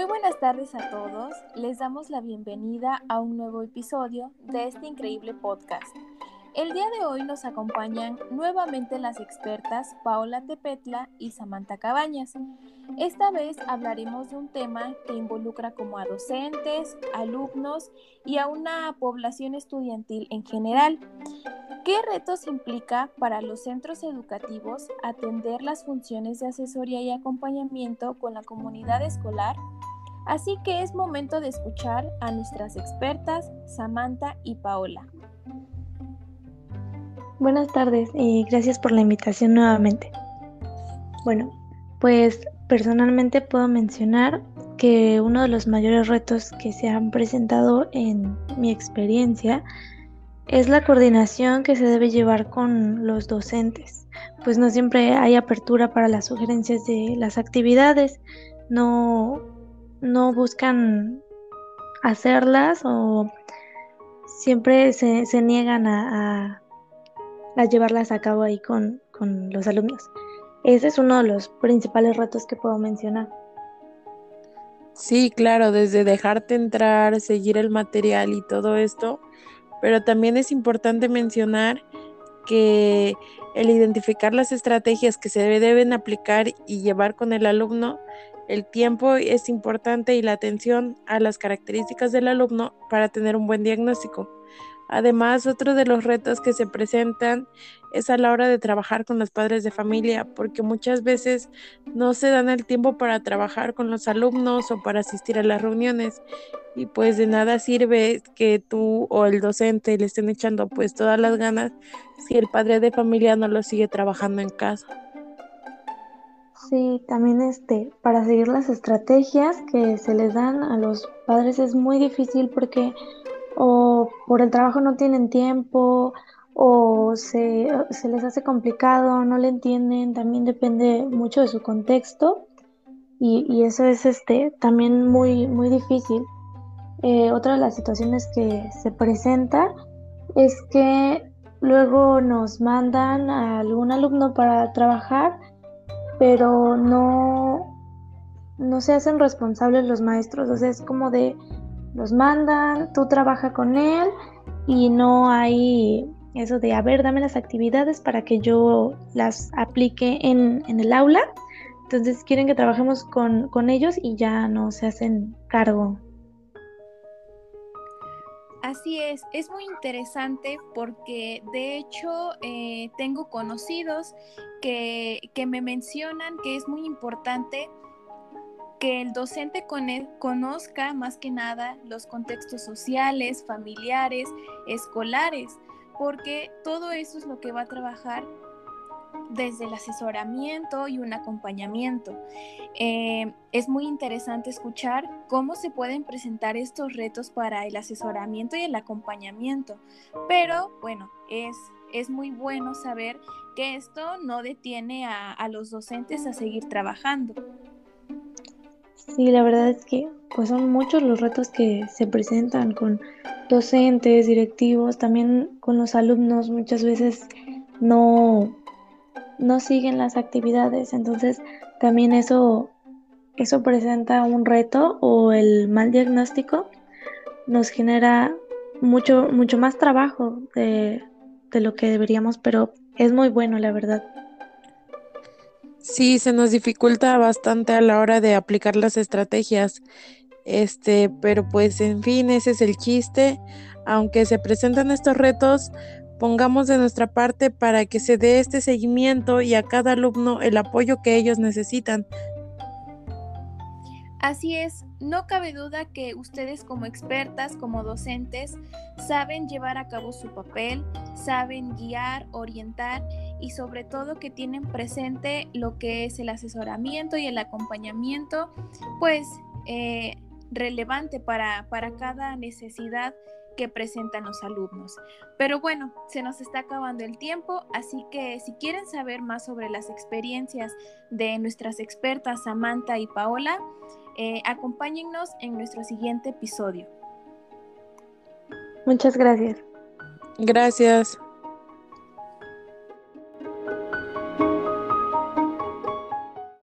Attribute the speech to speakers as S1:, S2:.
S1: Muy buenas tardes a todos. Les damos la bienvenida a un nuevo episodio de este increíble podcast. El día de hoy nos acompañan nuevamente las expertas Paola Tepetla y Samantha Cabañas. Esta vez hablaremos de un tema que involucra como a docentes, alumnos y a una población estudiantil en general. ¿Qué retos implica para los centros educativos atender las funciones de asesoría y acompañamiento con la comunidad escolar? Así que es momento de escuchar a nuestras expertas Samantha y Paola.
S2: Buenas tardes y gracias por la invitación nuevamente. Bueno, pues personalmente puedo mencionar que uno de los mayores retos que se han presentado en mi experiencia es la coordinación que se debe llevar con los docentes, pues no siempre hay apertura para las sugerencias de las actividades, no, no buscan hacerlas o siempre se, niegan a a llevarlas a cabo ahí con, con los alumnos. Ese es uno de los principales retos que puedo mencionar.
S3: Sí, claro, desde dejarte entrar, seguir el material y todo esto, pero también es importante mencionar que el identificar las estrategias que se deben aplicar y llevar con el alumno, el tiempo es importante y la atención a las características del alumno para tener un buen diagnóstico. Además, otro de los retos que se presentan es a la hora de trabajar con los padres de familia, porque muchas veces no se dan el tiempo para trabajar con los alumnos o para asistir a las reuniones. Y pues de nada sirve que tú o el docente le estén echando pues todas las ganas si el padre de familia no lo sigue trabajando en casa.
S2: Sí, también este, para seguir las estrategias que se les dan a los padres es muy difícil porque o por el trabajo no tienen tiempo o se, les hace complicado, no le entienden, también depende mucho de su contexto y, eso es este, también muy, muy difícil. Eh, otra de las situaciones que se presenta es que luego nos mandan a algún alumno para trabajar, pero no, no se hacen responsables los maestros, o sea, es como de los mandan, tú trabajas con él y no hay eso de, a ver, dame las actividades para que yo las aplique en, el aula. Entonces quieren que trabajemos con, ellos y ya no se hacen cargo.
S1: Así es, es muy interesante porque de hecho eh, tengo conocidos que, que me mencionan que es muy importante que el docente conozca más que nada los contextos sociales, familiares, escolares, porque todo eso es lo que va a trabajar desde el asesoramiento y un acompañamiento. Eh, es muy interesante escuchar cómo se pueden presentar estos retos para el asesoramiento y el acompañamiento, pero bueno, es, es muy bueno saber que esto no detiene a, a los docentes a seguir trabajando.
S2: Sí, la verdad es que pues son muchos los retos que se presentan con docentes, directivos, también con los alumnos muchas veces no, no siguen las actividades, entonces también eso, eso presenta un reto o el mal diagnóstico nos genera mucho, mucho más trabajo de, de lo que deberíamos, pero es muy bueno, la verdad.
S3: Sí, se nos dificulta bastante a la hora de aplicar las estrategias. Este, pero pues en fin, ese es el chiste. Aunque se presentan estos retos, pongamos de nuestra parte para que se dé este seguimiento y a cada alumno el apoyo que ellos necesitan.
S1: Así es, no cabe duda que ustedes como expertas, como docentes, saben llevar a cabo su papel, saben guiar, orientar y sobre todo que tienen presente lo que es el asesoramiento y el acompañamiento, pues eh, relevante para, para cada necesidad que presentan los alumnos. Pero bueno, se nos está acabando el tiempo, así que si quieren saber más sobre las experiencias de nuestras expertas Samantha y Paola, eh, acompáñennos en nuestro siguiente episodio.
S2: Muchas gracias.
S3: Gracias.